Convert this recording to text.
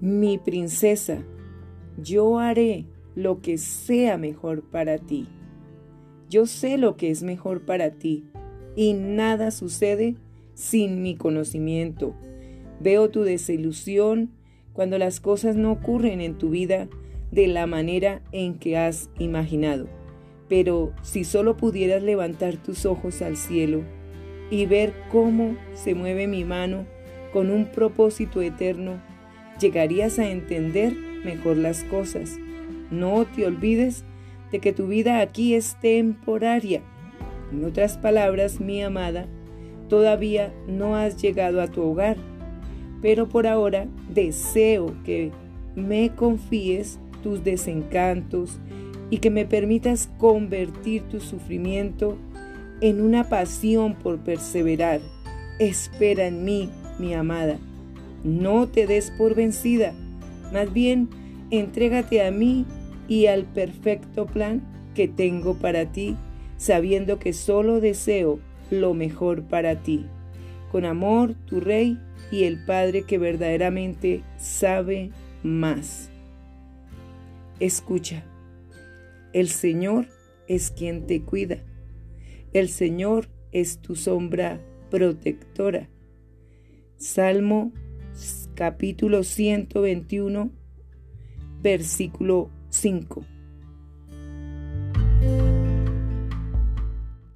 Mi princesa, yo haré lo que sea mejor para ti. Yo sé lo que es mejor para ti y nada sucede sin mi conocimiento. Veo tu desilusión cuando las cosas no ocurren en tu vida de la manera en que has imaginado. Pero si solo pudieras levantar tus ojos al cielo y ver cómo se mueve mi mano con un propósito eterno, llegarías a entender mejor las cosas. No te olvides de que tu vida aquí es temporaria. En otras palabras, mi amada, todavía no has llegado a tu hogar, pero por ahora deseo que me confíes tus desencantos y que me permitas convertir tu sufrimiento en una pasión por perseverar. Espera en mí, mi amada. No te des por vencida. Más bien, entrégate a mí y al perfecto plan que tengo para ti, sabiendo que solo deseo lo mejor para ti. Con amor, tu Rey y el Padre que verdaderamente sabe más. Escucha, el Señor es quien te cuida. El Señor es tu sombra protectora. Salmo capítulo 121, versículo 5.